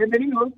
Bienvenidos,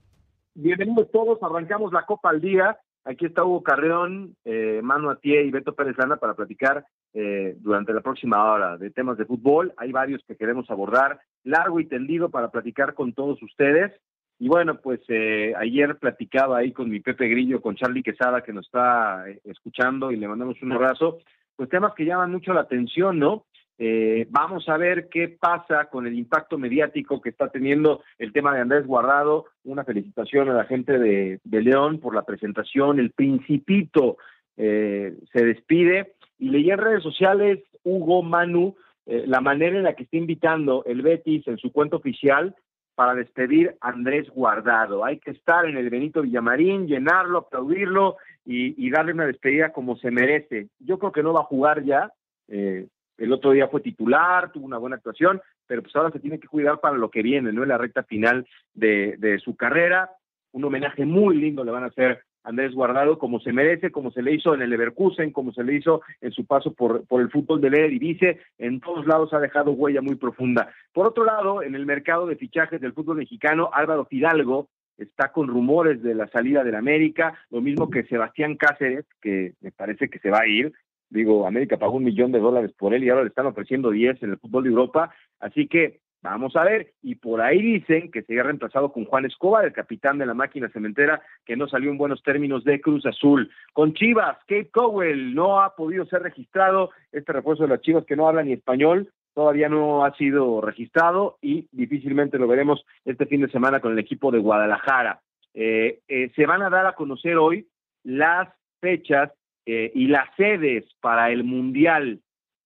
bienvenidos todos. Arrancamos la Copa al Día. Aquí está Hugo Carreón, eh, Manu Atié y Beto Pérez Lana para platicar eh, durante la próxima hora de temas de fútbol. Hay varios que queremos abordar, largo y tendido para platicar con todos ustedes. Y bueno, pues eh, ayer platicaba ahí con mi Pepe Grillo, con Charlie Quesada, que nos está eh, escuchando y le mandamos un abrazo. Pues temas que llaman mucho la atención, ¿no? Eh, vamos a ver qué pasa con el impacto mediático que está teniendo el tema de Andrés Guardado. Una felicitación a la gente de, León por la presentación. El Principito eh, se despide y leí en redes sociales, Hugo Manu, eh, la manera en la que está invitando el Betis en su cuenta oficial para despedir a Andrés Guardado. Hay que estar en el Benito Villamarín, llenarlo, aplaudirlo y, darle una despedida como se merece. Yo creo que no va a jugar ya, eh, el otro día fue titular, tuvo una buena actuación, pero pues ahora se tiene que cuidar para lo que viene, ¿no? En la recta final de, de su carrera. Un homenaje muy lindo le van a hacer a Andrés Guardado, como se merece, como se le hizo en el Leverkusen, como se le hizo en su paso por, el fútbol de y dice, en todos lados ha dejado huella muy profunda. Por otro lado, en el mercado de fichajes del fútbol mexicano, Álvaro Fidalgo está con rumores de la salida del América, lo mismo que Sebastián Cáceres, que me parece que se va a ir, Digo, América pagó un millón de dólares por él y ahora le están ofreciendo 10 en el fútbol de Europa. Así que vamos a ver. Y por ahí dicen que se ha reemplazado con Juan Escobar, el capitán de la máquina cementera, que no salió en buenos términos de Cruz Azul. Con Chivas, Kate Cowell no ha podido ser registrado. Este refuerzo de las Chivas que no habla ni español todavía no ha sido registrado y difícilmente lo veremos este fin de semana con el equipo de Guadalajara. Eh, eh, se van a dar a conocer hoy las fechas eh, y las sedes para el Mundial.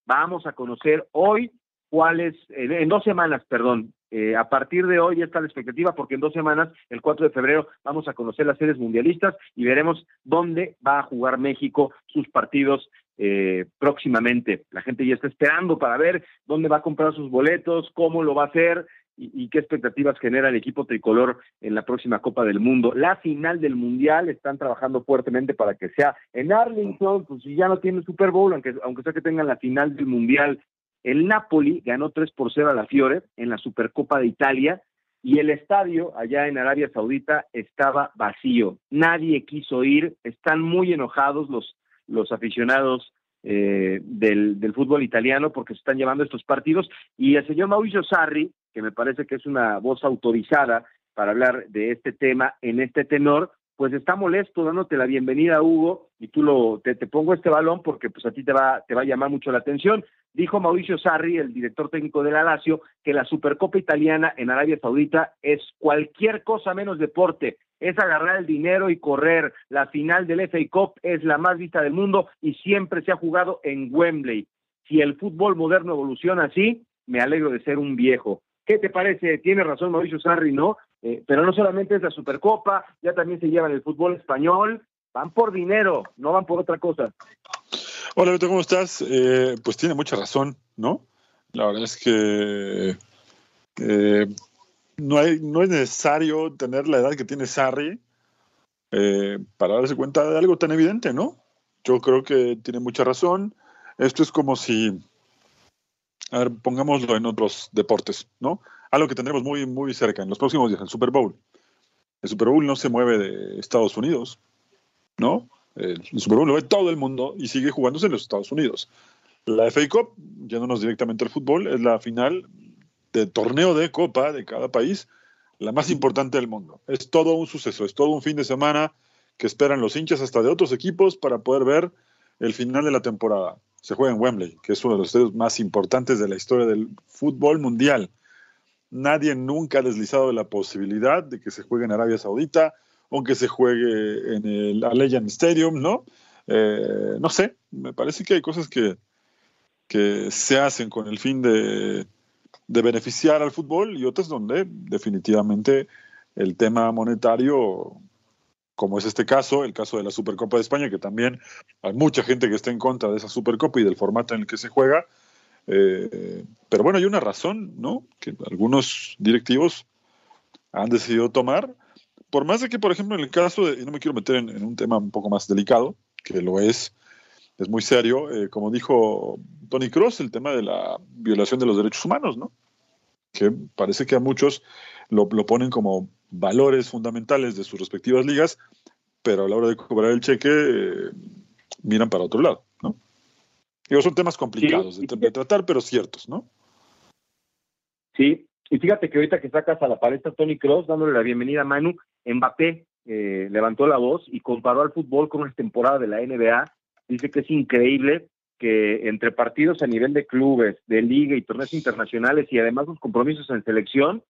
Vamos a conocer hoy cuáles, en dos semanas, perdón, eh, a partir de hoy está la expectativa porque en dos semanas, el 4 de febrero, vamos a conocer las sedes mundialistas y veremos dónde va a jugar México sus partidos eh, próximamente. La gente ya está esperando para ver dónde va a comprar sus boletos, cómo lo va a hacer y, qué expectativas genera el equipo tricolor en la próxima Copa del Mundo. La final del Mundial están trabajando fuertemente para que sea en Arlington, pues si ya no tiene Super Bowl, aunque, aunque sea que tengan la final del Mundial. El Napoli ganó 3 por 0 a la Fiore en la Supercopa de Italia y el estadio allá en Arabia Saudita estaba vacío. Nadie quiso ir, están muy enojados los, los aficionados eh, del, del, fútbol italiano porque se están llevando estos partidos y el señor Mauricio Sarri, que me parece que es una voz autorizada para hablar de este tema en este tenor, pues está molesto dándote la bienvenida, Hugo, y tú lo, te, te, pongo este balón porque pues a ti te va, te va a llamar mucho la atención. Dijo Mauricio Sarri, el director técnico de la Lazio, que la Supercopa Italiana en Arabia Saudita es cualquier cosa menos deporte, es agarrar el dinero y correr. La final del FA Cup es la más vista del mundo y siempre se ha jugado en Wembley. Si el fútbol moderno evoluciona así, me alegro de ser un viejo. ¿Qué te parece? Tiene razón Mauricio Sarri, ¿no? Eh, pero no solamente es la Supercopa, ya también se llevan el fútbol español, van por dinero, no van por otra cosa. Hola Beto, ¿cómo estás? Eh, pues tiene mucha razón, ¿no? La verdad es que eh, no, hay, no es necesario tener la edad que tiene Sarri para darse cuenta de algo tan evidente, ¿no? Yo creo que tiene mucha razón. Esto es como si a ver, pongámoslo en otros deportes, ¿no? Algo que tendremos muy, muy cerca en los próximos días, el Super Bowl. El Super Bowl no se mueve de Estados Unidos, ¿no? El Super Bowl lo ve todo el mundo y sigue jugándose en los Estados Unidos. La FA Cup, yéndonos directamente al fútbol, es la final de torneo de copa de cada país, la más importante del mundo. Es todo un suceso, es todo un fin de semana que esperan los hinchas hasta de otros equipos para poder ver el final de la temporada se juega en Wembley, que es uno de los estadios más importantes de la historia del fútbol mundial. Nadie nunca ha deslizado de la posibilidad de que se juegue en Arabia Saudita, o que se juegue en el Allegiant Stadium, ¿no? Eh, no sé, me parece que hay cosas que, que se hacen con el fin de, de beneficiar al fútbol y otras donde definitivamente el tema monetario, como es este caso, el caso de la Supercopa de España, que también hay mucha gente que está en contra de esa Supercopa y del formato en el que se juega. Eh, pero bueno, hay una razón, ¿no? Que algunos directivos han decidido tomar. Por más de que, por ejemplo, en el caso de, y no me quiero meter en, un tema un poco más delicado, que lo es, es muy serio, eh, como dijo Tony Cross, el tema de la violación de los derechos humanos, ¿no? Que parece que a muchos lo, lo ponen como valores fundamentales de sus respectivas ligas, pero a la hora de cobrar el cheque eh, miran para otro lado, ¿no? Digo, son temas complicados de, tratar, pero ciertos, ¿no? Sí, y fíjate que ahorita que sacas a la palestra Tony Cross dándole la bienvenida a Manu, Mbappé eh, levantó la voz y comparó al fútbol con una temporada de la NBA. Dice que es increíble que entre partidos a nivel de clubes, de liga y torneos internacionales y además los compromisos en selección,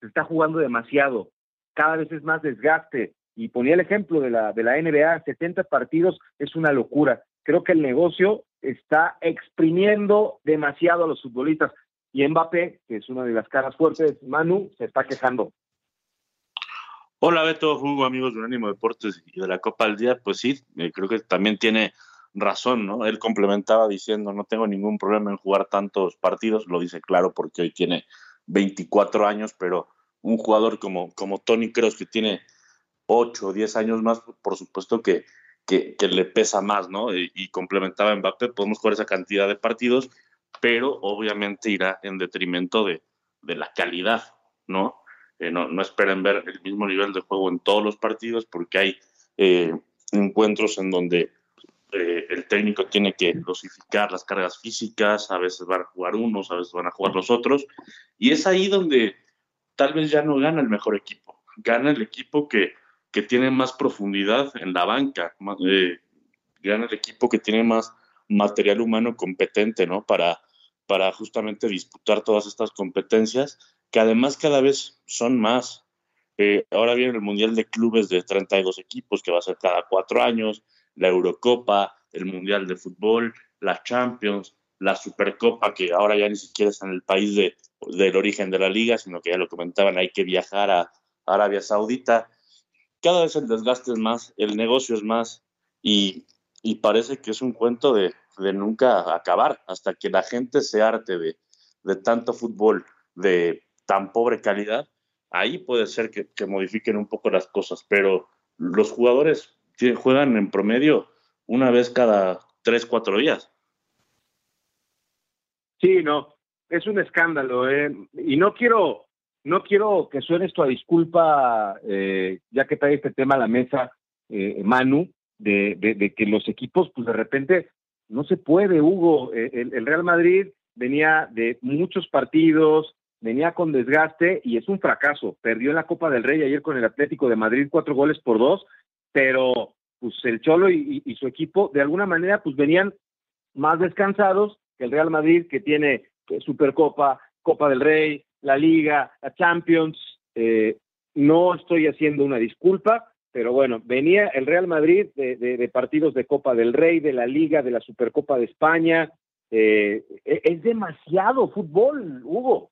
se está jugando demasiado cada vez es más desgaste. Y ponía el ejemplo de la, de la NBA, 70 partidos es una locura. Creo que el negocio está exprimiendo demasiado a los futbolistas. Y Mbappé, que es una de las caras fuertes, Manu, se está quejando. Hola Beto, Hugo, amigos de Unánimo Deportes y de la Copa del Día. Pues sí, eh, creo que también tiene razón, ¿no? Él complementaba diciendo, no tengo ningún problema en jugar tantos partidos, lo dice claro porque hoy tiene 24 años, pero un jugador como, como Tony Kroos, que tiene 8 o 10 años más, por supuesto que, que, le pesa más, ¿no? Y, complementaba a Mbappé, podemos jugar esa cantidad de partidos, pero obviamente irá en detrimento de, de la calidad, ¿no? Eh, ¿no? No esperen ver el mismo nivel de juego en todos los partidos porque hay eh, encuentros en donde eh, el técnico tiene que dosificar las cargas físicas, a veces van a jugar unos, a veces van a jugar los otros, y es ahí donde tal vez ya no gana el mejor equipo, gana el equipo que, que tiene más profundidad en la banca, eh, gana el equipo que tiene más material humano competente, ¿no? Para, para justamente disputar todas estas competencias, que además cada vez son más. Eh, ahora viene el Mundial de Clubes de 32 equipos, que va a ser cada cuatro años, la Eurocopa, el Mundial de Fútbol, la Champions, la Supercopa, que ahora ya ni siquiera está en el país de, del origen de la liga, sino que ya lo comentaban, hay que viajar a Arabia Saudita. Cada vez el desgaste es más, el negocio es más, y, parece que es un cuento de, nunca acabar, hasta que la gente se arte de, de tanto fútbol de tan pobre calidad, ahí puede ser que, que modifiquen un poco las cosas, pero los jugadores juegan en promedio una vez cada tres, cuatro días. Sí, no, es un escándalo, ¿eh? Y no quiero, no quiero que suene esto a disculpa, eh, ya que trae este tema a la mesa, eh, Manu, de, de, que los equipos, pues de repente, no se puede, Hugo. Eh, el, el, Real Madrid venía de muchos partidos, venía con desgaste y es un fracaso. Perdió en la Copa del Rey ayer con el Atlético de Madrid cuatro goles por dos, pero pues el Cholo y, su equipo de alguna manera pues venían más descansados el Real Madrid, que tiene Supercopa, Copa del Rey, la Liga, la Champions. Eh, no estoy haciendo una disculpa, pero bueno, venía el Real Madrid de, partidos de Copa del Rey, de la Liga, de la Supercopa de España. Eh, e, es demasiado fútbol, Hugo.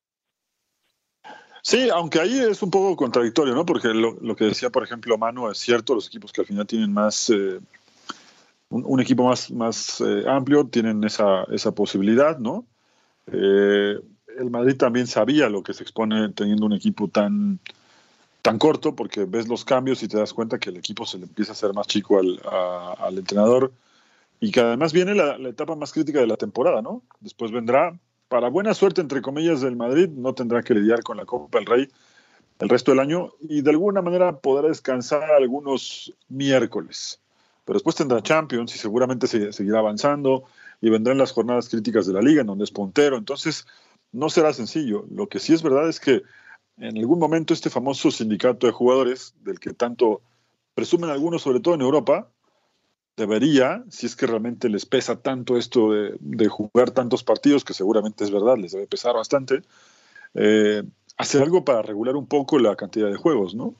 Sí, aunque ahí es un poco contradictorio, ¿no? Porque lo, que decía, por ejemplo, Manu, es cierto, los equipos que al final tienen más eh, un, equipo más, más eh, amplio, tienen esa, esa posibilidad, ¿no? Eh, el Madrid también sabía lo que se expone teniendo un equipo tan, tan corto, porque ves los cambios y te das cuenta que el equipo se le empieza a hacer más chico al, al entrenador y que además viene la, la, etapa más crítica de la temporada, ¿no? Después vendrá, para buena suerte, entre comillas, del Madrid, no tendrá que lidiar con la Copa del Rey el resto del año y de alguna manera podrá descansar algunos miércoles pero después tendrá Champions y seguramente seguirá avanzando y vendrán las jornadas críticas de la liga en donde es puntero. Entonces, no será sencillo. Lo que sí es verdad es que en algún momento este famoso sindicato de jugadores, del que tanto presumen algunos, sobre todo en Europa, debería, si es que realmente les pesa tanto esto de, jugar tantos partidos, que seguramente es verdad, les debe pesar bastante, eh, hacer algo para regular un poco la cantidad de juegos, ¿no?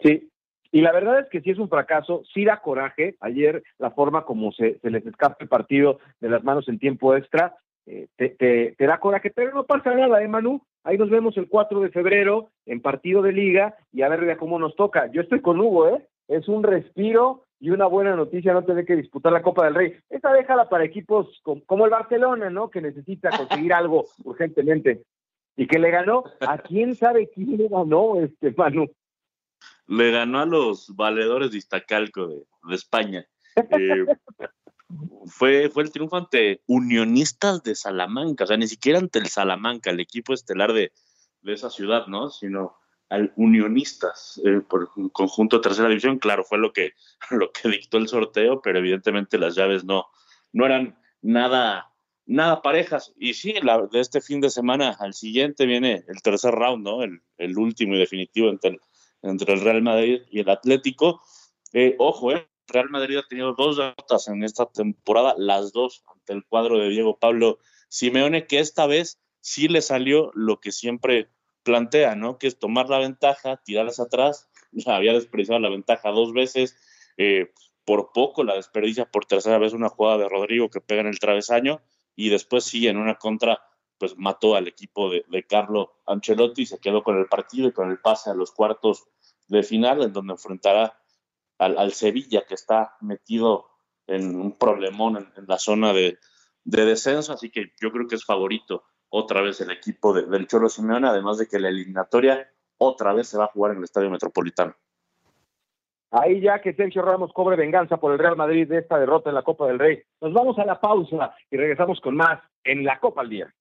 Sí, y la verdad es que sí es un fracaso, sí da coraje. Ayer la forma como se, les escapa el partido de las manos en tiempo extra, eh, te, te, da coraje, pero no pasa nada, ¿eh, Manu? Ahí nos vemos el 4 de febrero en partido de liga y a ver cómo nos toca. Yo estoy con Hugo, ¿eh? Es un respiro y una buena noticia no tener que disputar la Copa del Rey. Esa déjala para equipos como, el Barcelona, ¿no? Que necesita conseguir algo urgentemente. Y que le ganó, ¿a quién sabe quién le ganó este Manu? Le ganó a los valedores de Iztacalco de, España. Eh, fue, fue el triunfo ante Unionistas de Salamanca, o sea, ni siquiera ante el Salamanca, el equipo estelar de, de esa ciudad, ¿no? Sino al Unionistas eh, por conjunto de tercera división. Claro, fue lo que, lo que dictó el sorteo, pero evidentemente las llaves no, no eran nada, nada parejas. Y sí, la, de este fin de semana al siguiente viene el tercer round, ¿no? El, el último y definitivo entre el, entre el Real Madrid y el Atlético. Eh, ojo, eh, Real Madrid ha tenido dos derrotas en esta temporada, las dos ante el cuadro de Diego Pablo Simeone, que esta vez sí le salió lo que siempre plantea, ¿no? Que es tomar la ventaja, tirarse atrás. Había desperdiciado la ventaja dos veces, eh, por poco la desperdicia por tercera vez una jugada de Rodrigo que pega en el travesaño y después sí en una contra pues mató al equipo de, de Carlo Ancelotti, se quedó con el partido y con el pase a los cuartos de final, en donde enfrentará al, Sevilla, que está metido en un problemón en, la zona de, descenso, así que yo creo que es favorito otra vez el equipo del Cholo Simeone, además de que la eliminatoria otra vez se va a jugar en el Estadio Metropolitano. Ahí ya que Sergio Ramos cobre venganza por el Real Madrid de esta derrota en la Copa del Rey. Nos vamos a la pausa y regresamos con más en la Copa al Día.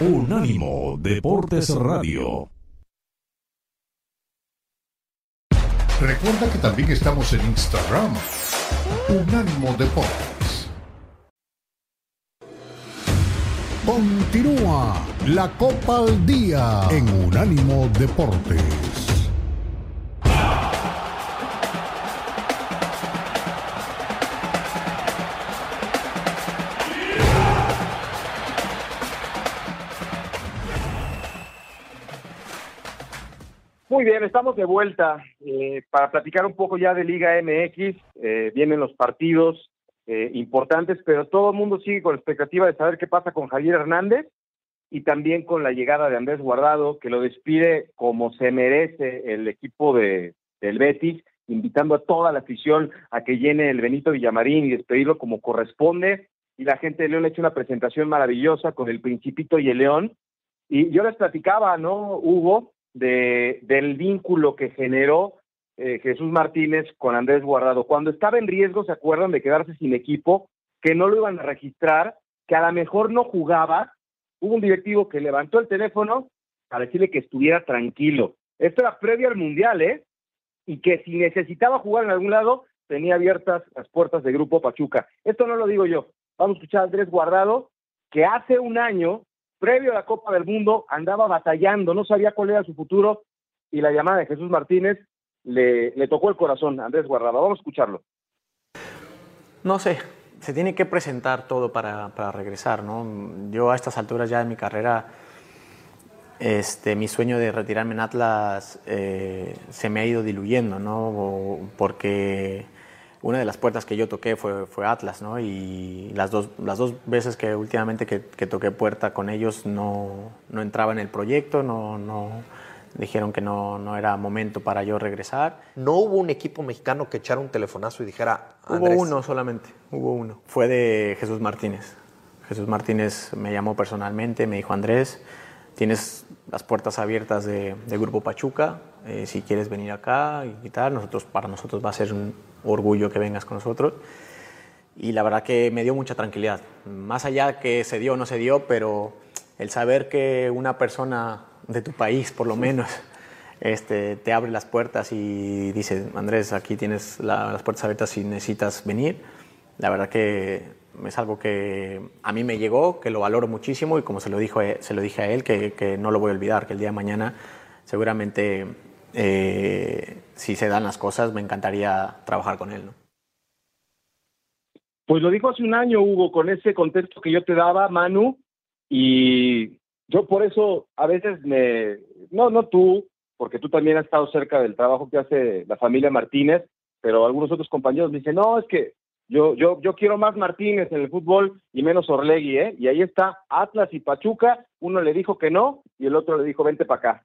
Unánimo Deportes Radio. Recuerda que también estamos en Instagram. Unánimo Deportes. Continúa la Copa al Día en Unánimo Deportes. Muy bien, estamos de vuelta eh, para platicar un poco ya de Liga MX. Eh, vienen los partidos eh, importantes, pero todo el mundo sigue con la expectativa de saber qué pasa con Javier Hernández y también con la llegada de Andrés Guardado, que lo despide como se merece el equipo de, del Betis, invitando a toda la afición a que llene el Benito Villamarín y despedirlo como corresponde. Y la gente de León ha hecho una presentación maravillosa con el Principito y el León. Y yo les platicaba, ¿no, Hugo? De, del vínculo que generó eh, Jesús Martínez con Andrés Guardado. Cuando estaba en riesgo, ¿se acuerdan de quedarse sin equipo? Que no lo iban a registrar, que a lo mejor no jugaba. Hubo un directivo que levantó el teléfono para decirle que estuviera tranquilo. Esto era previo al Mundial, ¿eh? Y que si necesitaba jugar en algún lado, tenía abiertas las puertas de Grupo Pachuca. Esto no lo digo yo. Vamos a escuchar a Andrés Guardado, que hace un año previo a la Copa del Mundo andaba batallando, no sabía cuál era su futuro y la llamada de Jesús Martínez le, tocó el corazón a Andrés Guardado. Vamos a escucharlo. No sé, se tiene que presentar todo para, para, regresar, ¿no? Yo a estas alturas ya de mi carrera, este, mi sueño de retirarme en Atlas eh, se me ha ido diluyendo, ¿no? Porque una de las puertas que yo toqué fue, fue Atlas, ¿no? Y las dos, las dos veces que últimamente que, toqué puerta con ellos no, no, entraba en el proyecto, no, no dijeron que no, no, era momento para yo regresar. ¿No hubo un equipo mexicano que echara un telefonazo y dijera, Andrés? Hubo uno solamente, hubo uno. Fue de Jesús Martínez. Jesús Martínez me llamó personalmente, me dijo, Andrés, tienes las puertas abiertas de, Grupo Pachuca, eh, si quieres venir acá y tal, nosotros, para nosotros va a ser un orgullo que vengas con nosotros. Y la verdad que me dio mucha tranquilidad. Más allá que se dio o no se dio, pero el saber que una persona de tu país, por lo menos, este, te abre las puertas y dice, Andrés, aquí tienes las puertas abiertas si necesitas venir, la verdad que es algo que a mí me llegó, que lo valoro muchísimo y como se lo, dijo, se lo dije a él, que, que no lo voy a olvidar, que el día de mañana seguramente eh, si se dan las cosas me encantaría trabajar con él. ¿no? Pues lo dijo hace un año, Hugo, con ese contexto que yo te daba, Manu, y yo por eso a veces me, no, no tú, porque tú también has estado cerca del trabajo que hace la familia Martínez, pero algunos otros compañeros me dicen, no, es que yo, yo, yo quiero más Martínez en el fútbol y menos Orlegui, ¿eh? Y ahí está Atlas y Pachuca, uno le dijo que no y el otro le dijo, vente para acá.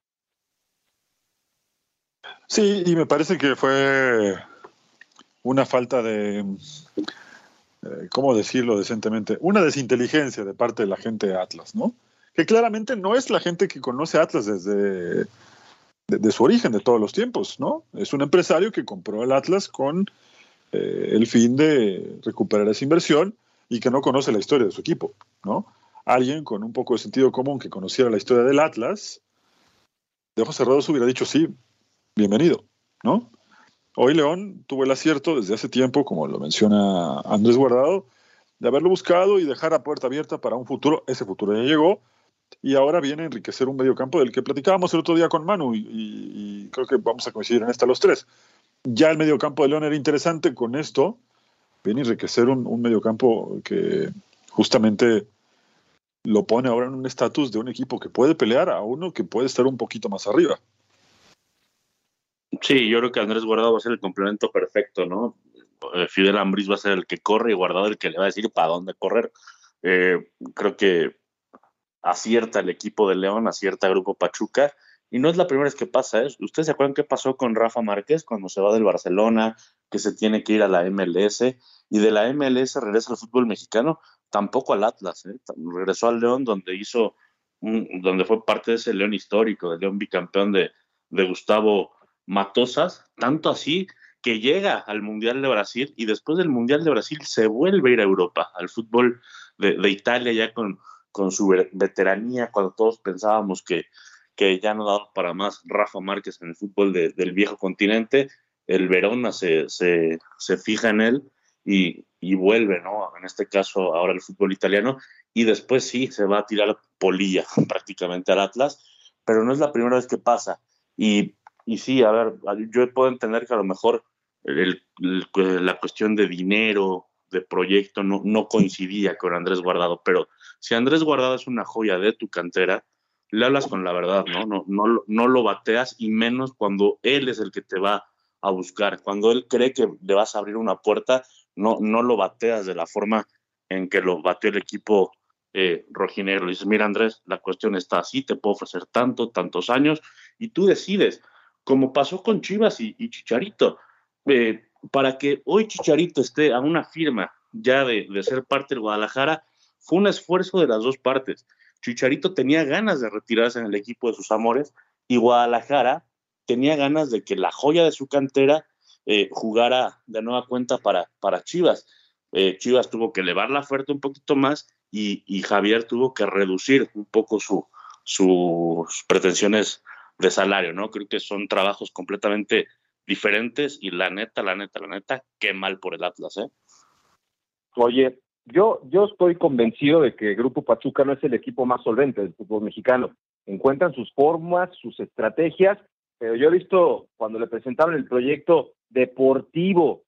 Sí, y me parece que fue una falta de, eh, ¿cómo decirlo decentemente? Una desinteligencia de parte de la gente de Atlas, ¿no? Que claramente no es la gente que conoce Atlas desde de, su origen, de todos los tiempos, ¿no? Es un empresario que compró el Atlas con eh, el fin de recuperar esa inversión y que no conoce la historia de su equipo, ¿no? Alguien con un poco de sentido común que conociera la historia del Atlas, de ojos cerrados hubiera dicho sí, bienvenido, ¿no? Hoy León tuvo el acierto desde hace tiempo, como lo menciona Andrés Guardado, de haberlo buscado y dejar a puerta abierta para un futuro. Ese futuro ya llegó y ahora viene a enriquecer un mediocampo del que platicábamos el otro día con Manu y, creo que vamos a coincidir en esta los tres. Ya el mediocampo de León era interesante, con esto viene a enriquecer un, un mediocampo que justamente lo pone ahora en un estatus de un equipo que puede pelear a uno que puede estar un poquito más arriba. Sí, yo creo que Andrés Guardado va a ser el complemento perfecto, ¿no? Eh, Fidel Ambris va a ser el que corre y Guardado el que le va a decir para dónde correr. Eh, creo que acierta el equipo de León, acierta Grupo Pachuca. Y no es la primera vez que pasa, ¿eh? ¿Ustedes se acuerdan qué pasó con Rafa Márquez cuando se va del Barcelona, que se tiene que ir a la MLS? Y de la MLS regresa al fútbol mexicano, tampoco al Atlas, ¿eh? regresó al León donde hizo, donde fue parte de ese León histórico, del León bicampeón de, de Gustavo Matosas, tanto así que llega al Mundial de Brasil y después del Mundial de Brasil se vuelve a ir a Europa, al fútbol de, Italia ya con, con, su veteranía, cuando todos pensábamos que, que ya no daba para más Rafa Márquez en el fútbol del viejo continente, el Verona se, se, se fija en él y, y, vuelve, ¿no? En este caso ahora el fútbol italiano y después sí se va a tirar polilla prácticamente al Atlas, pero no es la primera vez que pasa. Y y sí, a ver, yo puedo entender que a lo mejor la cuestión de dinero, de proyecto, no, no coincidía con Andrés Guardado, pero si Andrés Guardado es una joya de tu cantera, le hablas con la verdad, ¿no? No, no, no lo bateas y menos cuando él es el que te va a buscar. Cuando él cree que le vas a abrir una puerta, no, no lo bateas de la forma en que lo bateó el equipo eh, rojinegro. Dices, mira Andrés, la cuestión está así, te puedo ofrecer tanto, tantos años, y tú decides como pasó con Chivas y, Chicharito. Eh, para que hoy Chicharito esté a una firma ya de, ser parte del Guadalajara, fue un esfuerzo de las dos partes. Chicharito tenía ganas de retirarse en el equipo de sus amores y Guadalajara tenía ganas de que la joya de su cantera eh, jugara de nueva cuenta para, para Chivas. Eh, Chivas tuvo que elevar la oferta un poquito más y, Javier tuvo que reducir un poco su, sus pretensiones de salario, ¿no? Creo que son trabajos completamente diferentes y la neta, la neta, la neta, qué mal por el Atlas, ¿eh? Oye, yo, yo estoy convencido de que Grupo Pachuca no es el equipo más solvente del fútbol mexicano. Encuentran sus formas, sus estrategias, pero yo he visto cuando le presentaron el proyecto deportivo,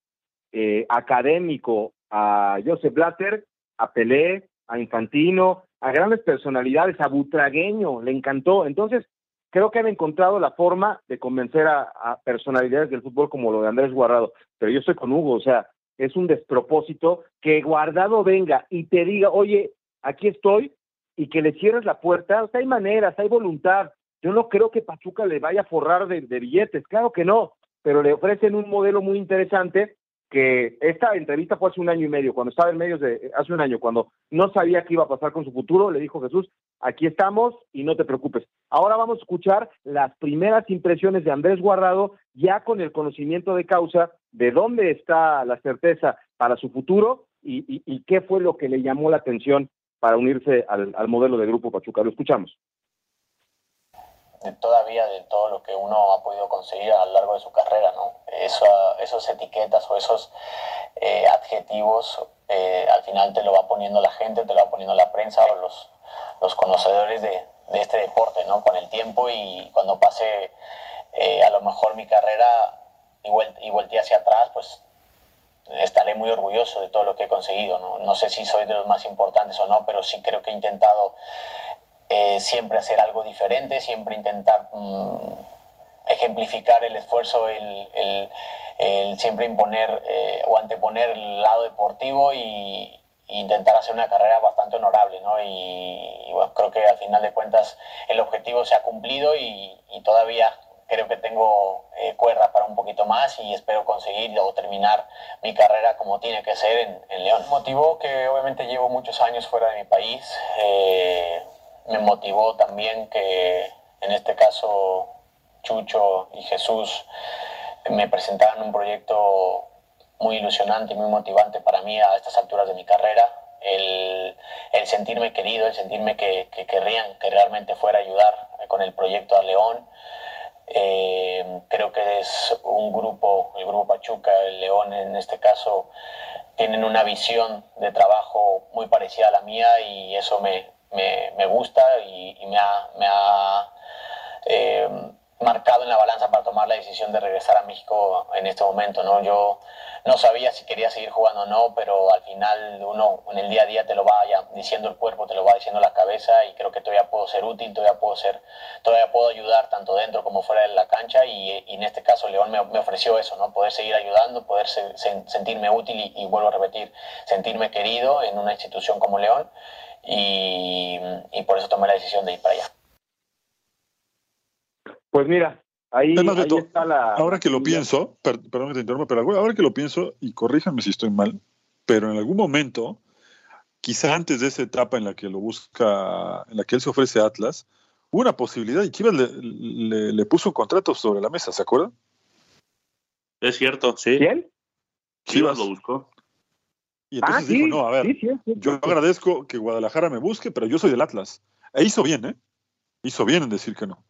eh, académico a Joseph Blatter, a Pelé, a Infantino, a grandes personalidades, a Butragueño, le encantó. Entonces, creo que han encontrado la forma de convencer a, personalidades del fútbol como lo de Andrés Guardado. Pero yo estoy con Hugo, o sea, es un despropósito que Guardado venga y te diga, oye, aquí estoy, y que le cierres la puerta. O sea, hay maneras, hay voluntad. Yo no creo que Pachuca le vaya a forrar de billetes, claro que no, pero le ofrecen un modelo muy interesante que esta entrevista fue hace un año y medio, cuando estaba en medios de, hace un año, cuando no sabía qué iba a pasar con su futuro, le dijo Jesús, aquí estamos y no te preocupes. Ahora vamos a escuchar las primeras impresiones de Andrés Guardado, ya con el conocimiento de causa de dónde está la certeza para su futuro y, qué fue lo que le llamó la atención para unirse al, al modelo de Grupo Pachuca. Lo escuchamos de todavía de todo lo que uno ha podido conseguir a lo largo de su carrera, ¿no? Eso, esos etiquetas o esos eh, adjetivos eh, al final te lo va poniendo la gente, te lo va poniendo la prensa o los, los conocedores de, este deporte, ¿no? Con el tiempo y cuando pase eh, a lo mejor mi carrera y, y volteé hacia atrás, pues estaré muy orgulloso de todo lo que he conseguido. ¿no? no sé si soy de los más importantes o no, pero sí creo que he intentado eh, siempre hacer algo diferente, siempre intentar mm, ejemplificar el esfuerzo, el, el, el siempre imponer eh, o anteponer el lado deportivo y, intentar hacer una carrera bastante honorable, ¿no? Y, bueno, creo que al final de cuentas el objetivo se ha cumplido y, y todavía creo que tengo eh, cuerda para un poquito más y espero conseguir o terminar mi carrera como tiene que ser en, en León. Motivó que obviamente llevo muchos años fuera de mi país. Eh, me motivó también que en este caso Chucho y Jesús me presentaran un proyecto muy ilusionante y muy motivante para mí a estas alturas de mi carrera. El, sentirme querido, el sentirme que, que querrían que realmente fuera a ayudar con el proyecto a León. Eh, creo que es un grupo, el grupo Pachuca, el León en este caso, tienen una visión de trabajo muy parecida a la mía y eso me, me, me gusta y, y, me ha, eh, marcado en la balanza para tomar la decisión de regresar a México en este momento. ¿no? Yo no sabía si quería seguir jugando o no, pero al final uno en el día a día te lo va diciendo el cuerpo, te lo va diciendo la cabeza y creo que todavía puedo ser útil, todavía puedo ser, todavía puedo ayudar tanto dentro como fuera de la cancha y, en este caso León me, me, ofreció eso, ¿no? Poder seguir ayudando, poder se, se, sentirme útil y, vuelvo a repetir, sentirme querido en una institución como León y, y por eso tomé la decisión de ir para allá. Pues mira, ahí, ahí está la... Ahora que lo pienso, per, perdón que te interrumpa, pero ahora que lo pienso, y corríjanme si estoy mal, pero en algún momento, quizá antes de esa etapa en la que lo busca, en la que él se ofrece a Atlas, hubo una posibilidad y Chivas le, le, le puso un contrato sobre la mesa, ¿se acuerdan? Es cierto, sí. ¿Quién? Chivas, Chivas lo buscó. Y entonces ah, dijo, sí, no, a ver, sí, sí, sí, yo agradezco que Guadalajara me busque, pero yo soy del Atlas. E hizo bien, ¿eh? Hizo bien en decir que no.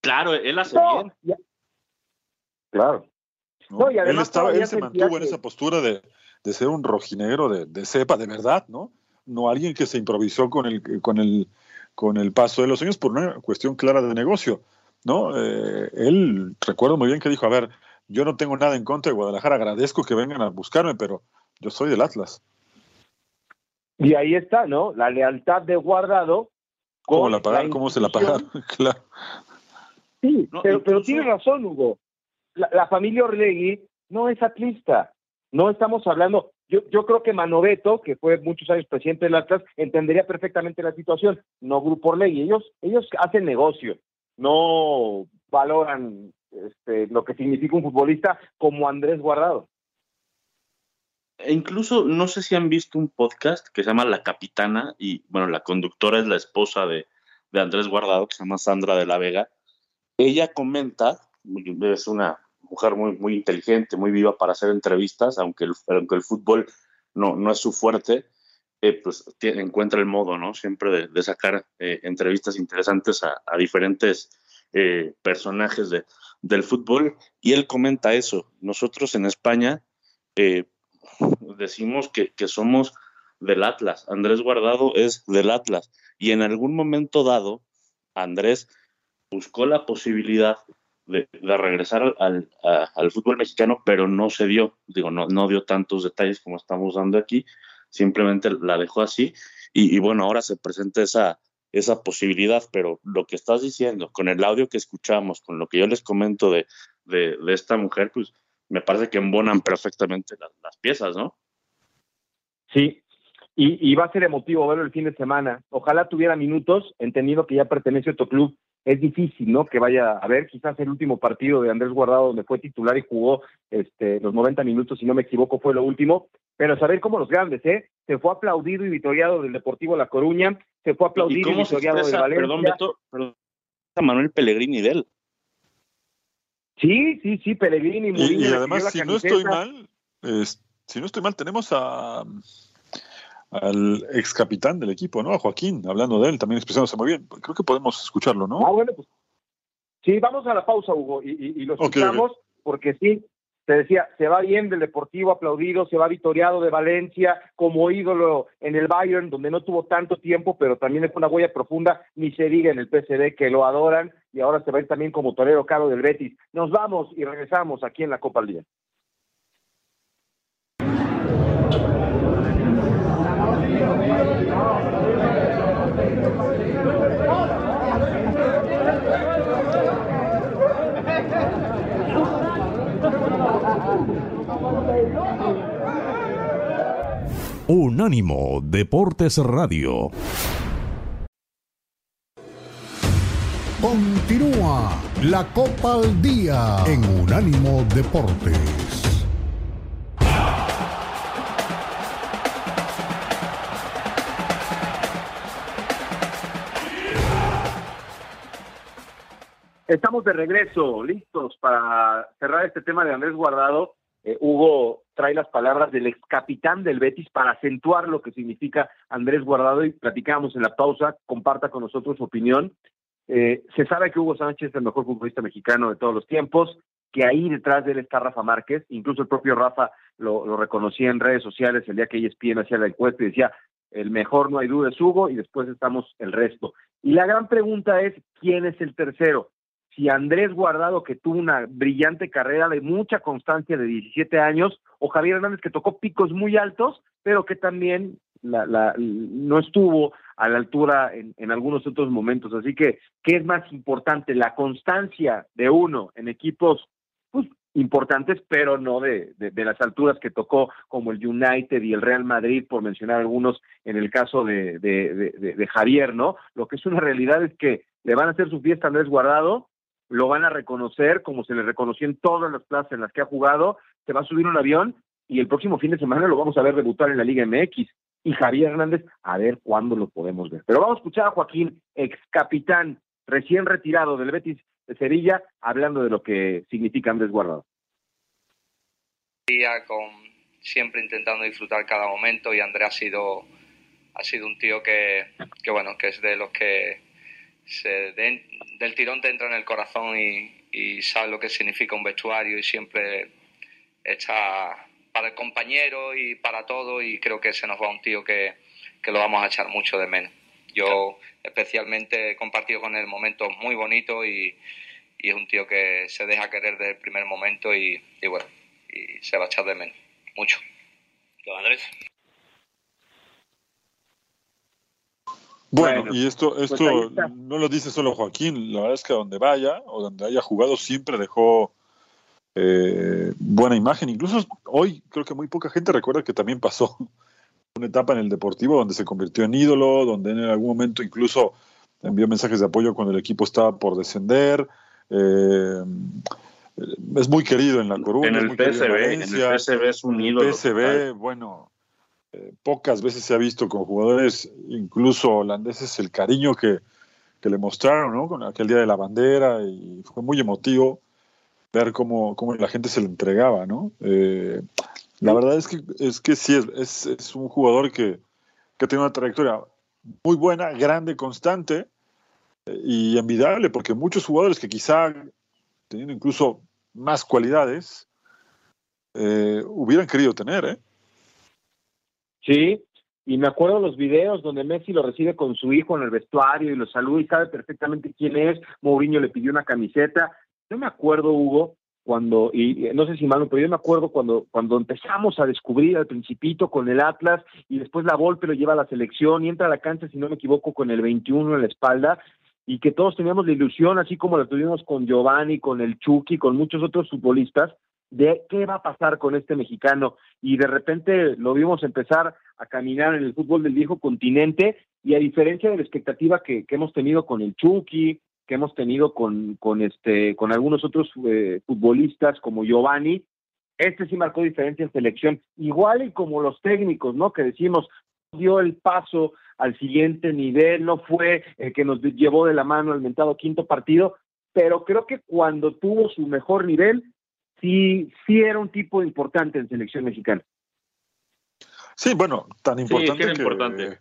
Claro, él hace no, bien. Ya. Claro. ¿no? No, y además él estaba, él se mantuvo en esa postura de, de ser un rojinegro de, de cepa, de verdad, ¿no? No alguien que se improvisó con el, con el, con el paso de los años por una cuestión clara de negocio, ¿no? Eh, él, recuerdo muy bien que dijo, a ver, yo no tengo nada en contra de Guadalajara, agradezco que vengan a buscarme, pero yo soy del Atlas. Y ahí está, ¿no? La lealtad de Guardado. ¿Cómo, la pagaron? ¿Cómo se la pagaron? claro. Sí, No, pero, tiene razón, Hugo. La, la familia Orlegui no es atlista. No estamos hablando. Yo, yo creo que Manoveto, que fue muchos años presidente del Atlas, entendería perfectamente la situación. No Grupo Orlegui. Ellos, ellos hacen negocio. No valoran este, lo que significa un futbolista como Andrés Guardado. E incluso no sé si han visto un podcast que se llama La Capitana y bueno, la conductora es la esposa de, de Andrés Guardado, que se llama Sandra de la Vega. Ella comenta, es una mujer muy, muy inteligente, muy viva para hacer entrevistas, aunque el, aunque el fútbol no, no es su fuerte, eh, pues encuentra el modo, ¿no? Siempre de, sacar eh, entrevistas interesantes a, diferentes eh, personajes de, del fútbol. Y él comenta eso. Nosotros en España decimos que, que, somos del Atlas. Andrés Guardado es del Atlas. Y en algún momento dado, Andrés buscó la posibilidad de, de regresar al, a, al, fútbol mexicano, pero no se dio. Digo, no, no dio tantos detalles como estamos dando aquí. Simplemente la dejó así. Y, y bueno, ahora se presenta esa, esa posibilidad, pero lo que estás diciendo, con el audio que escuchamos, con lo que yo les comento de, de, de esta mujer, pues me parece que embonan perfectamente las, las piezas, ¿no? Sí, y, y, va a ser emotivo verlo el fin de semana. Ojalá tuviera minutos, entendiendo que ya pertenece a otro club. Es difícil, ¿no? Que vaya a ver, quizás el último partido de Andrés Guardado, donde fue titular y jugó este, los 90 minutos, si no me equivoco, fue lo último. Pero saber cómo los grandes, ¿eh? Se fue aplaudido y vitoriado del Deportivo La Coruña, se fue aplaudido y, y, vitoriado del Valencia. Perdón, Beto, perdón, Manuel Pellegrini de él. Sí, sí, sí, Pellegrini. Y, y además, si no estoy mal, si no estoy mal, tenemos a al ex capitán del equipo, ¿no? A Joaquín, hablando de él, también expresándose muy bien. Creo que podemos escucharlo, ¿no? Ah, bueno, pues. Sí, vamos a la pausa, Hugo, y, y, y lo escuchamos, okay, okay. porque sí, te decía, se va bien del Deportivo aplaudido, se va victoriado de Valencia como ídolo en el Bayern, donde no tuvo tanto tiempo, pero también es una huella profunda, ni se diga en el PCD que lo adoran y ahora se va a ir también como torero caro del Betis. Nos vamos y regresamos aquí en la Copa al Día. Unánimo Deportes Radio. Continúa la Copa al Día en Unánimo Deportes. Estamos de regreso, listos para cerrar este tema de Andrés Guardado. Eh, Hugo trae las palabras del ex capitán del Betis para acentuar lo que significa Andrés Guardado y platicamos en la pausa. Comparta con nosotros su opinión. Eh, se sabe que Hugo Sánchez es el mejor futbolista mexicano de todos los tiempos, que ahí detrás de él está Rafa Márquez, incluso el propio Rafa lo, lo reconocía en redes sociales el día que ESPN hacía la encuesta y decía, el mejor no hay duda es Hugo y después estamos el resto. Y la gran pregunta es, ¿quién es el tercero? Si Andrés Guardado, que tuvo una brillante carrera de mucha constancia de 17 años, o Javier Hernández, que tocó picos muy altos, pero que también la, la, no estuvo a la altura en, algunos otros momentos. Así que, ¿qué es más importante? La constancia de uno en equipos pues, importantes, pero no de, de, de, las alturas que tocó, como el United y el Real Madrid, por mencionar algunos en el caso de, de Javier, ¿no? Lo que es una realidad es que le van a hacer su fiesta a Andrés Guardado, lo van a reconocer como se le reconoció en todas las plazas en las que ha jugado, se va a subir un avión y el próximo fin de semana lo vamos a ver debutar en la Liga MX. Y Javier Hernández, a ver cuándo lo podemos ver. Pero vamos a escuchar a Joaquín, ex capitán, recién retirado del Betis de Sevilla, hablando de lo que significa Andrés Guardado. Con, siempre intentando disfrutar cada momento y Andrés ha sido, ha sido un tío que, que, bueno, que es de los que se de, del tirón te entra en el corazón y, y sabe lo que significa un vestuario y siempre está para el compañero y para todo y creo que se nos va un tío que, que lo vamos a echar mucho de menos. Yo especialmente he compartido con él momentos muy bonitos y, y, es un tío que se deja querer desde el primer momento y, y bueno, y se va a echar de menos, mucho. Andrés. Bueno, bueno, y esto, esto pues no lo dice solo Joaquín, la verdad es que donde vaya o donde haya jugado siempre dejó eh, buena imagen. Incluso hoy creo que muy poca gente recuerda que también pasó una etapa en el Deportivo donde se convirtió en ídolo, donde en algún momento incluso envió mensajes de apoyo cuando el equipo estaba por descender. Eh, es muy querido en la Coruña. En el, en, en el PSV es un ídolo. PSV, bueno, eh, pocas veces se ha visto con jugadores, incluso holandeses, el cariño que, que, le mostraron, ¿no? Con aquel día de la bandera y fue muy emotivo ver cómo, cómo la gente se le entregaba, ¿no? Eh, la verdad es que, es que sí, es, es un jugador que, que tiene una trayectoria muy buena, grande, constante eh, y envidiable, porque muchos jugadores que quizá teniendo incluso más cualidades, eh, hubieran querido tener, ¿eh? Sí, y me acuerdo los videos donde Messi lo recibe con su hijo en el vestuario y lo saluda y sabe perfectamente quién es. Mourinho le pidió una camiseta. Yo me acuerdo, Hugo, cuando, y no sé si mal, pero yo me acuerdo cuando, cuando empezamos a descubrir al Principito con el Atlas y después la Volpe lo lleva a la selección y entra a la cancha, si no me equivoco, con el 21 en la espalda y que todos teníamos la ilusión, así como la tuvimos con Giovanni, con el Chucky, con muchos otros futbolistas, de qué va a pasar con este mexicano y de repente lo vimos empezar a caminar en el fútbol del viejo continente y a diferencia de la expectativa que, que hemos tenido con el Chucky, que hemos tenido con, con este con algunos otros eh, futbolistas como Giovanni, este sí marcó diferencia en selección, igual y como los técnicos, ¿no? Que decimos dio el paso al siguiente nivel, no fue el que nos llevó de la mano al mentado quinto partido, pero creo que cuando tuvo su mejor nivel sí, sí era un tipo importante en selección mexicana. Sí, bueno, tan importante. Sí, que era que, importante.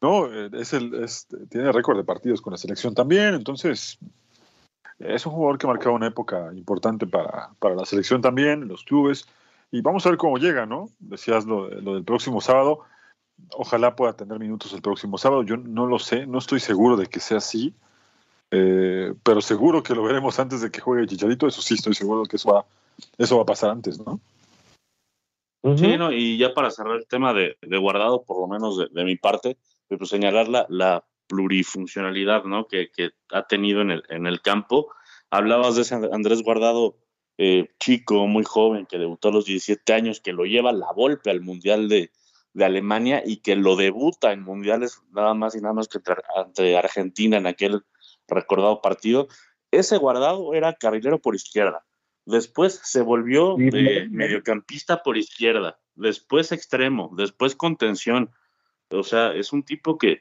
no, es el, es, tiene récord de partidos con la selección también, entonces Es un jugador que ha marcado una época importante para, para la selección también, los clubes. Y vamos a ver cómo llega, ¿no? Decías lo, lo del próximo sábado. Ojalá pueda tener minutos el próximo sábado. Yo no lo sé, no estoy seguro de que sea así. Eh, pero seguro que lo veremos antes de que juegue Chicharito. Eso sí, estoy seguro que eso va, eso va a pasar antes, ¿no? Sí, no, y ya para cerrar el tema de, de guardado, por lo menos de, mi parte, pues señalar la, la plurifuncionalidad ¿no? que, que, ha tenido en el, en el campo. Hablabas de ese Andrés Guardado eh, chico, muy joven, que debutó a los 17 años, que lo lleva la golpe al Mundial de, de Alemania y que lo debuta en mundiales nada más y nada más que ante Argentina en aquel recordado partido. Ese guardado era carrilero por izquierda. Después se volvió eh, mediocampista por izquierda, después extremo, después contención. O sea, es un tipo que,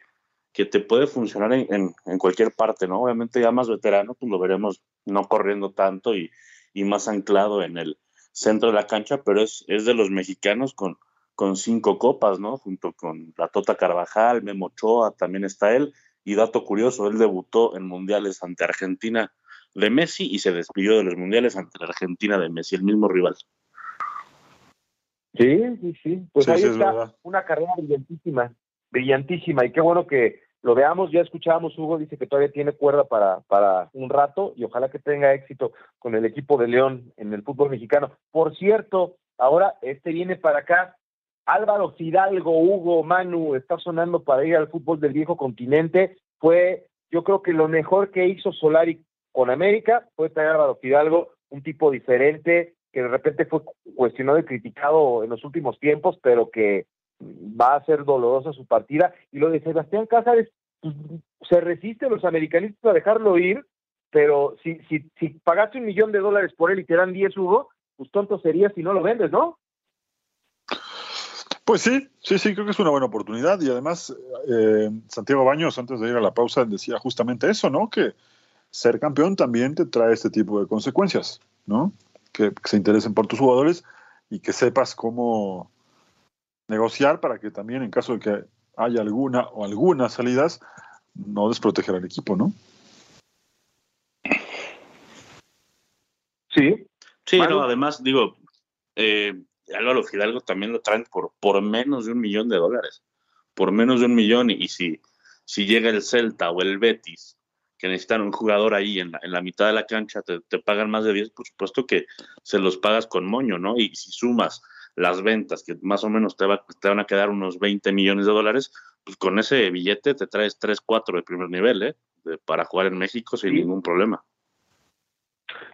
que te puede funcionar en, en, cualquier parte, ¿no? Obviamente ya más veterano, pues lo veremos no corriendo tanto y, y, más anclado en el centro de la cancha, pero es, es de los mexicanos con, con cinco copas, ¿no? Junto con la Tota Carvajal, Memo Ochoa, también está él. Y dato curioso, él debutó en mundiales ante Argentina de Messi y se despidió de los mundiales ante la Argentina de Messi, el mismo rival. Sí, sí, sí. Pues ahí está una carrera brillantísima, brillantísima. Y qué bueno que lo veamos. Ya escuchábamos, Hugo dice que todavía tiene cuerda para, para un rato y ojalá que tenga éxito con el equipo de León en el fútbol mexicano. Por cierto, ahora este viene para acá. Álvaro Fidalgo, Hugo, Manu, está sonando para ir al fútbol del viejo continente. Fue, yo creo que lo mejor que hizo Solari con América fue traer a Álvaro Fidalgo, un tipo diferente, que de repente fue cuestionado y criticado en los últimos tiempos, pero que va a ser dolorosa su partida. Y lo de Sebastián Cázares, pues, se resiste los americanistas a dejarlo ir, pero si, si, si pagaste un millón de dólares por él y te dan 10, Hugo, pues tonto sería si no lo vendes, ¿no? Pues sí, sí, sí, creo que es una buena oportunidad y además eh, Santiago Baños antes de ir a la pausa decía justamente eso, ¿no? Que ser campeón también te trae este tipo de consecuencias, ¿no? Que, se interesen por tus jugadores y que sepas cómo negociar para que también en caso de que haya alguna o algunas salidas, no desproteger al equipo, ¿no? Sí. Sí, no, además, digo, eh, Álvaro Fidalgo también lo traen por, por menos de un millón de dólares. Por menos de un millón. Y, y si, si llega el Celta o el Betis que necesitan un jugador ahí en la, en la mitad de la cancha, te, te, pagan más de 10, por supuesto que se los pagas con moño, ¿no? Y si sumas las ventas, que más o menos te, va, te van a quedar unos 20 millones de dólares, pues con ese billete te traes 3, 4 de primer nivel, ¿eh? De, para jugar en México sin sí. ningún problema.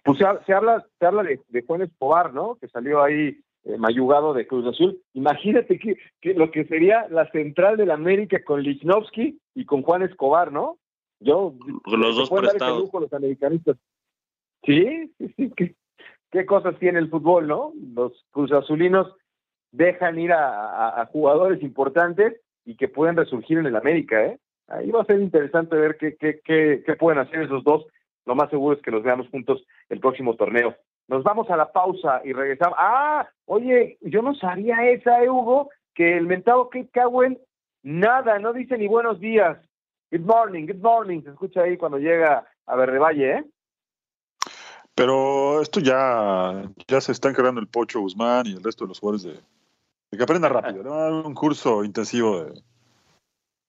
Pues se, se habla, se habla de, de, Juan Escobar, ¿no? Que salió ahí eh, mayugado de Cruz Azul. Imagínate que, que, lo que sería la central de la América con Lichnowsky y con Juan Escobar, ¿no? Yo, los dos prestados. Los americanistas. Sí, sí, sí. ¿Qué, ¿Qué, cosas tiene el fútbol, no? Los cruzazulinos dejan ir a, a, a, jugadores importantes y que pueden resurgir en el América, ¿eh? Ahí va a ser interesante ver qué, qué, qué, qué pueden hacer esos dos. Lo más seguro es que los veamos juntos el próximo torneo. Nos vamos a la pausa y regresamos. Ah, oye, yo no sabía esa, ¿eh, Hugo? Que el mentado Kate Cowen, nada, no dice ni buenos días. Good morning, good morning. Se escucha ahí cuando llega a Valle, ¿eh? Pero esto ya, ya se está encargando el Pocho Guzmán y el resto de los jugadores de, de que aprenda rápido. ¿no? Un curso intensivo de,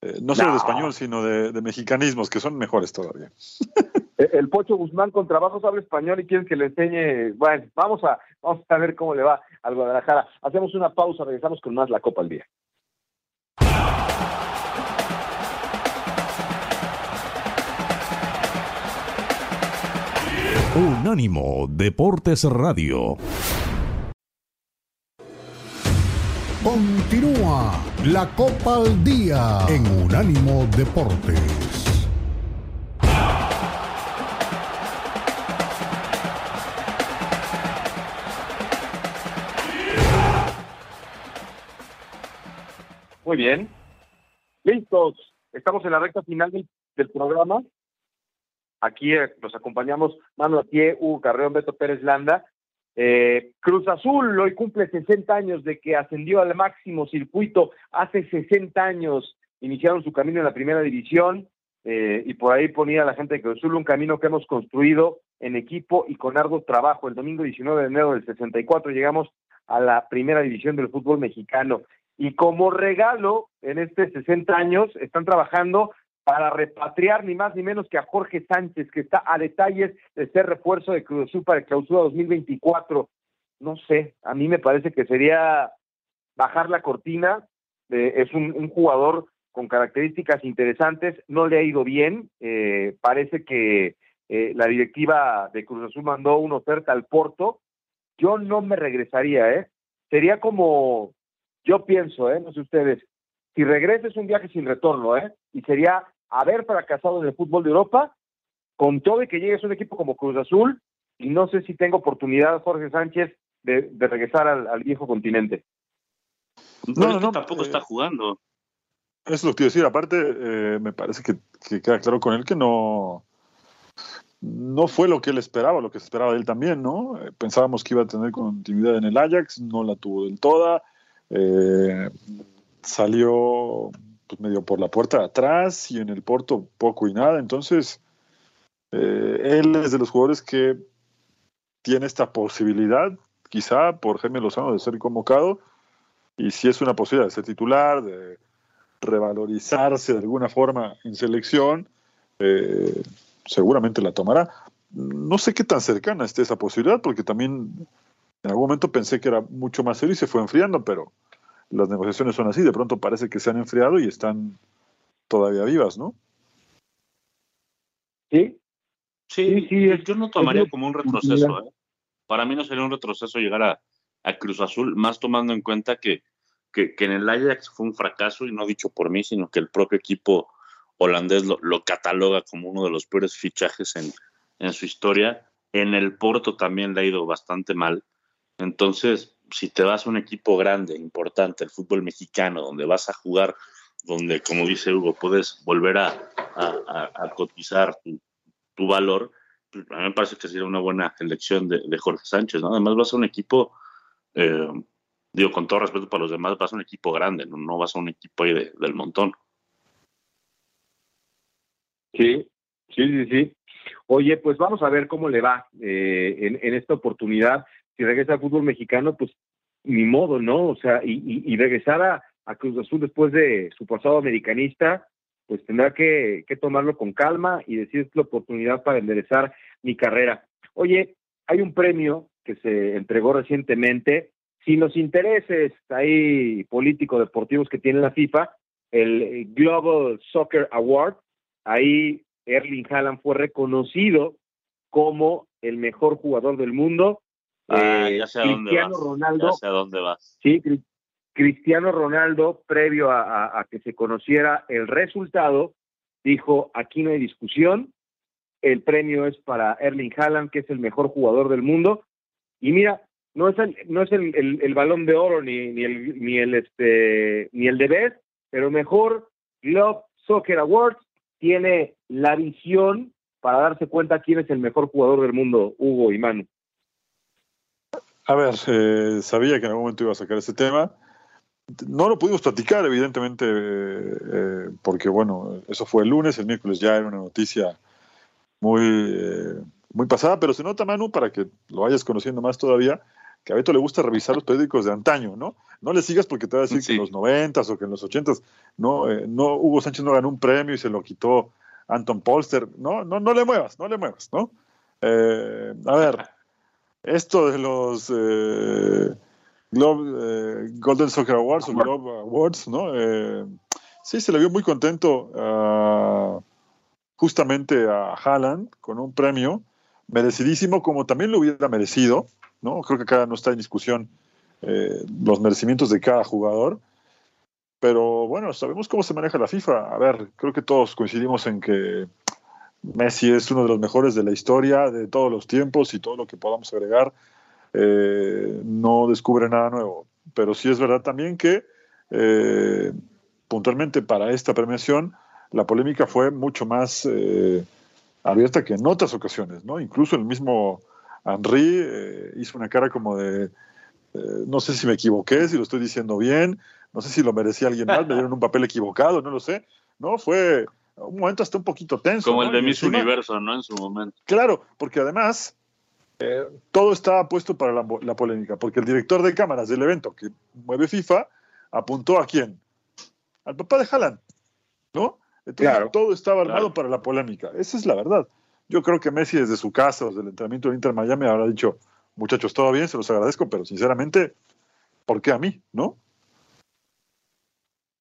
eh, no solo no. de español, sino de, de, mexicanismos, que son mejores todavía. El Pocho Guzmán con trabajos habla español y quieren que le enseñe. Bueno, vamos a, vamos a ver cómo le va al Guadalajara. Hacemos una pausa, regresamos con más la Copa al Día. Unánimo Deportes Radio. Continúa la Copa al Día en Unánimo Deportes. Muy bien. Listos. Estamos en la recta final del, del programa. Aquí eh, nos acompañamos Manu Atié, Hugo Carreón, Beto Pérez Landa. Eh, Cruz Azul hoy cumple 60 años de que ascendió al máximo circuito. Hace 60 años iniciaron su camino en la primera división. eh, y por ahí ponía la gente de Cruz Azul un camino que hemos construido en equipo y con arduo trabajo. El domingo 19 de enero del 64 llegamos a la primera división del fútbol mexicano. Y como regalo, en este 60 años, están trabajando para repatriar ni más ni menos que a Jorge Sánchez, que está a detalles de ser refuerzo de Cruz Azul para el clausura 2024. No sé, a mí me parece que sería bajar la cortina. Eh, es un, jugador con características interesantes, no le ha ido bien, eh, parece que eh, la directiva de Cruz Azul mandó una oferta al Porto, yo no me regresaría, ¿eh? Sería como, yo pienso, ¿eh? No sé ustedes, si regreses un viaje sin retorno, ¿eh? Y sería haber fracasado en el fútbol de Europa, con todo y que llegues a un equipo como Cruz Azul, y no sé si tengo oportunidad, Jorge Sánchez, de, regresar al, viejo continente. No, no, tampoco está jugando. Es lo que quiero decir. Aparte, eh, me parece que, queda claro con él que no, no fue lo que él esperaba, lo que se esperaba de él también, ¿no? Eh, pensábamos que iba a tener continuidad en el Ajax, no la tuvo del toda. Eh, salió pues, medio por la puerta de atrás y en el Porto poco y nada. Entonces, él es de los jugadores que tiene esta posibilidad, quizá por Jaime Lozano, de ser convocado. Y si es una posibilidad de ser titular, de revalorizarse de alguna forma en selección, eh, seguramente la tomará. No sé qué tan cercana esté esa posibilidad, porque también en algún momento pensé que era mucho más serio y se fue enfriando, pero las negociaciones son así, de pronto parece que se han enfriado y están todavía vivas, ¿no? Sí. Sí, sí, yo no tomaría como un retroceso. ¿eh? Para mí no sería un retroceso llegar a, a Cruz Azul, más tomando en cuenta que que, en el Ajax fue un fracaso y no dicho por mí, sino que el propio equipo holandés lo, cataloga como uno de los peores fichajes en, en, su historia. En el Porto también le ha ido bastante mal. Entonces, si te vas a un equipo grande, importante, el fútbol mexicano, donde vas a jugar, donde, como dice Hugo, puedes volver a, cotizar tu, valor, pues, a mí me parece que sería una buena elección de, Jorge Sánchez. ¿no? Además, vas a un equipo eh, digo, con todo respeto para los demás, vas a un equipo grande, no, vas a un equipo ahí del montón. Sí, sí, sí, sí. Oye, pues vamos a ver cómo le va eh, en, esta oportunidad. Si regresa al fútbol mexicano, pues ni modo, ¿no? O sea, y, y, regresar a, Cruz Azul después de su pasado americanista, pues tendrá que, tomarlo con calma y decir es la oportunidad para enderezar mi carrera. Oye, hay un premio que se entregó recientemente sin los intereses ahí políticos deportivos que tiene la FIFA, el Global Soccer Award, ahí Erling Haaland fue reconocido como el mejor jugador del mundo. Ah, eh, ya sé a dónde vas. Ronaldo, ya sé a dónde vas. Sí, Cristiano Ronaldo, previo a, a, que se conociera el resultado, dijo, aquí no hay discusión, el premio es para Erling Haaland, que es el mejor jugador del mundo. Y mira, no es el, no es el, balón de oro ni, ni el ni el este ni el de Best, pero mejor Globe Soccer Awards tiene la visión para darse cuenta quién es el mejor jugador del mundo, Hugo y Manu. A ver, eh, sabía que en algún momento iba a sacar ese tema. No lo pudimos platicar, evidentemente, eh, eh, porque bueno, eso fue el lunes, el miércoles ya era una noticia muy, muy pasada, pero se nota, Manu, para que lo vayas conociendo más todavía, que a Beto le gusta revisar los periódicos de antaño, ¿no? No le sigas porque te va a decir que en los noventas o que en los ochentas, no, eh, no, Hugo Sánchez no ganó un premio y se lo quitó Anton Polster, no, no, no le muevas, no le muevas, ¿no? Eh, a ver, esto de los eh, Golden Soccer Awards o Globe Awards, ¿no? sí, se le vio muy contento justamente a Haaland con un premio merecidísimo, como también lo hubiera merecido ¿no? Creo que acá no está en discusión eh, los merecimientos de cada jugador. Pero bueno, sabemos cómo se maneja la FIFA. A ver, creo que todos coincidimos en que Messi es uno de los mejores de la historia, de todos los tiempos y todo lo que podamos agregar eh, no descubre nada nuevo. Pero sí es verdad también que eh, puntualmente para esta premiación la polémica fue mucho más abierta que en otras ocasiones, ¿no? Incluso el mismo Henry eh, hizo una cara como de, eh, no sé si me equivoqué, si lo estoy diciendo bien, no sé si lo merecía alguien más, me dieron un papel equivocado, no lo sé. No, fue un momento hasta un poquito tenso. Como el de Miss Universo, ¿no? En su momento. Claro, porque además eh, todo estaba puesto para la, la polémica, porque el director de cámaras del evento que mueve FIFA apuntó a quién? Al papá de Haaland, ¿no? Entonces Claro. todo estaba armado Claro. para la polémica. Esa es la verdad. Yo creo que Messi desde su casa, desde el entrenamiento del Inter Miami, habrá dicho, muchachos, todo bien, se los agradezco, pero sinceramente, ¿por qué a mí? ¿No?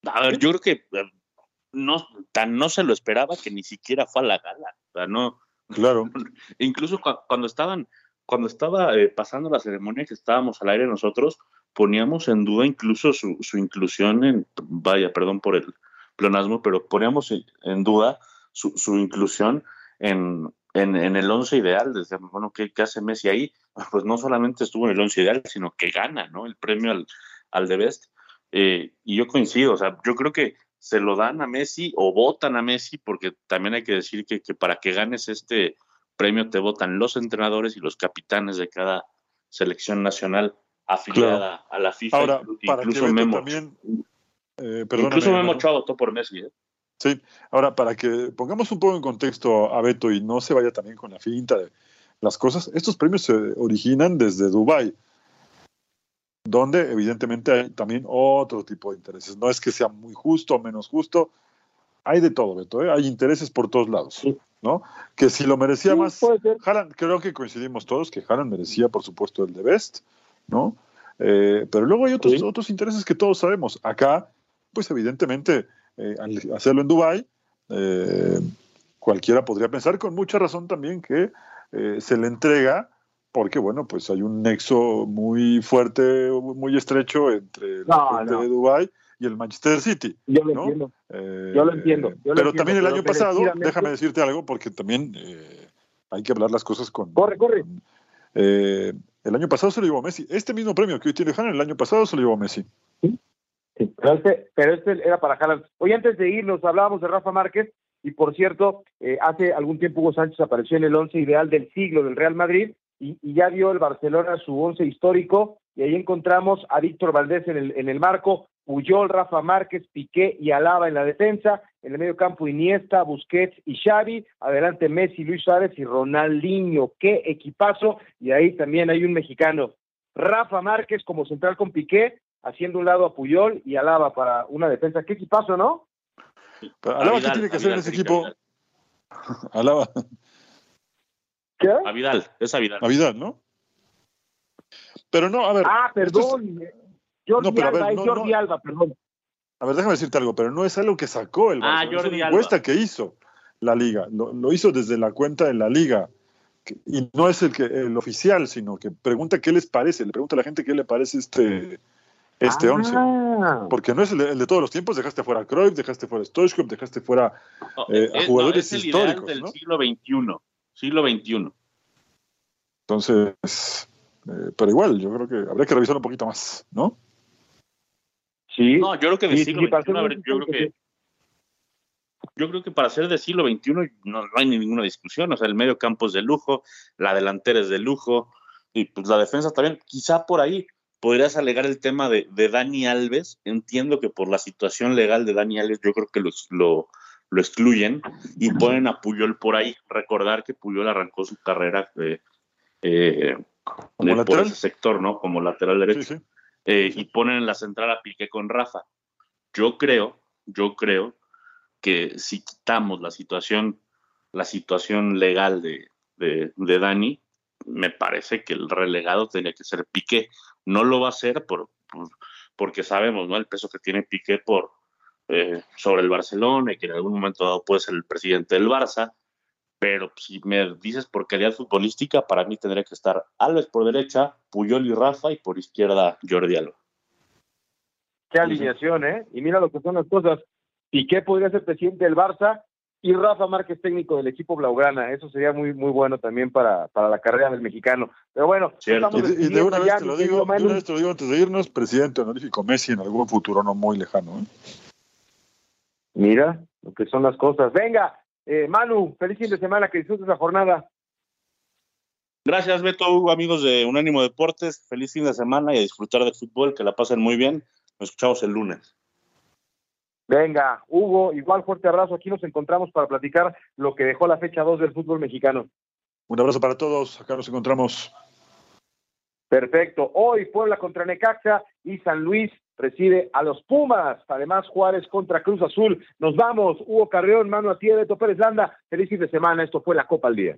A ver, yo creo que eh, no, tan no se lo esperaba que ni siquiera fue a la gala. O sea, no, Claro. incluso cua- cuando estaban, cuando estaba eh, pasando la ceremonia que estábamos al aire nosotros, poníamos en duda incluso su, su inclusión en, vaya, perdón por el pleonasmo, pero poníamos en, en duda su, su inclusión en, en, en el once ideal. Decíamos, bueno, ¿qué, qué hace Messi ahí? Pues no solamente estuvo en el once ideal, sino que gana, ¿no? El premio al, al de Best. Eh, y yo coincido, o sea, yo creo que se lo dan a Messi o votan a Messi, porque también hay que decir que, que para que ganes este premio te votan los entrenadores y los capitanes de cada selección nacional afiliada a la FIFA. Ahora, inclu- para que incluso Beto Memo, también... eh, incluso Memo. Ochoa votó por Messi. ¿eh? Sí, ahora para que pongamos un poco en contexto a Beto y no se vaya también con la finta de las cosas, estos premios se originan desde Dubái, donde evidentemente hay también otro tipo de intereses. No es que sea muy justo o menos justo, hay de todo, Beto, ¿eh? hay intereses por todos lados, ¿no? Que si lo merecía Sí, más. Haaland, creo que coincidimos todos que Haaland merecía, por supuesto, el de Best, ¿no? Eh, pero luego hay otros, Sí. otros intereses que todos sabemos. Acá, pues evidentemente, eh, al hacerlo en Dubái, cualquiera podría pensar con mucha razón también que se le entrega porque, bueno, pues hay un nexo muy fuerte, muy estrecho entre la No, gente no. de Dubái y el Manchester City. Yo lo ¿no? entiendo. Eh, Yo lo entiendo, yo lo pero entiendo, también el año pasado, déjame decirte algo, porque también eh, hay que hablar las cosas con... Corre, corre. con- eh, el año pasado se lo llevó Messi. Este mismo premio que hoy tiene Haaland, el año pasado se lo llevó Messi. Sí, pero este, pero este era para Haaland. Hoy antes de irnos hablábamos de Rafa Márquez y por cierto, eh, hace algún tiempo Hugo Sánchez apareció en el once ideal del siglo del Real Madrid y, y ya dio el Barcelona su once histórico y ahí encontramos a Víctor Valdés en el, en el marco, Puyol, Rafa Márquez, Piqué y Alaba en la defensa, en el medio campo Iniesta, Busquets y Xavi, adelante Messi, Luis Suárez y Ronaldinho, qué equipazo, y ahí también hay un mexicano, Rafa Márquez como central con Piqué, haciendo un lado a Puyol y Alaba para una defensa, qué equipazo, ¿no? Pero Alaba, ¿qué tiene que a hacer en ese equipo? Alaba, ¿Qué? A Vidal, es a Vidal. a Vidal, ¿no? Pero no, a ver, Ah, es- perdón. Jordi No, pero a ver, Alba, es no, Jordi no. Alba, perdón. a ver, déjame decirte algo, pero no es algo que sacó el Ah, Barcelona, es Jordi una Alba. encuesta que hizo la liga, lo, lo hizo desde la cuenta de la liga. que- Y no es el que el oficial, sino que pregunta qué les parece, le pregunta a la gente qué le parece este, este Ah, once. Porque no es el de, el de todos los tiempos, dejaste fuera a Cruyff, dejaste fuera a Stoichkov, dejaste fuera No, eh, a es- jugadores es el ideal históricos, del ¿no? siglo XXI. Siglo XXI. Entonces, eh, pero igual, yo creo que habría que revisar un poquito más, ¿no? Sí. No, yo creo que de Sí, siglo sí, XXI, ver, yo creo que yo creo que para ser de siglo XXI no, no hay ninguna discusión. O sea, el medio campo es de lujo, la delantera es de lujo, y pues la defensa también. Quizá por ahí podrías alegar el tema de, de Dani Alves. Entiendo que por la situación legal de Dani Alves, yo creo que lo, lo, lo excluyen y ponen a Puyol por ahí. Recordar que Puyol arrancó su carrera eh, eh, Como por ese sector, ¿no? Como lateral derecho Sí, sí. eh, y ponen en la central a Piqué con Rafa. Yo creo, yo creo que si quitamos la situación, la situación legal de, de, de Dani, me parece que el relegado tenía que ser Piqué. No lo va a hacer por, por- porque sabemos ¿no? el peso que tiene Piqué por, eh, sobre el Barcelona y que en algún momento dado puede ser el presidente del Barça. Pero si me dices por calidad futbolística, para mí tendría que estar Alves por derecha, Puyol y Rafa, y por izquierda Jordi Alba. Qué alineación, ¿eh? Y mira lo que son las cosas. Piqué podría ser presidente del Barça y Rafa Márquez técnico del equipo Blaugrana. Eso sería muy muy bueno también para, para la carrera del mexicano. Pero bueno, Cierto. Y de, y de una vez ya, te lo digo, de una vez te lo digo antes de irnos, presidente honorífico Messi en algún futuro no muy lejano. ¿eh? Mira lo que son las cosas. Venga, eh, Manu, feliz fin de semana, que disfrutes la jornada. Gracias, Beto, Hugo, amigos de Unánimo Deportes. Feliz fin de semana y a disfrutar del fútbol, que la pasen muy bien. Nos escuchamos el lunes. Venga, Hugo, igual fuerte abrazo. Aquí nos encontramos para platicar lo que dejó la fecha 2 del fútbol mexicano. Un abrazo para todos. Acá nos encontramos. Perfecto. Hoy Puebla contra Necaxa y San Luis recibe a los Pumas. Además, Juárez contra Cruz Azul. Nos vamos. Hugo Carreón, Manu Atié, Beto Pérez Landa. Feliz fin de semana. Esto fue la Copa al Día.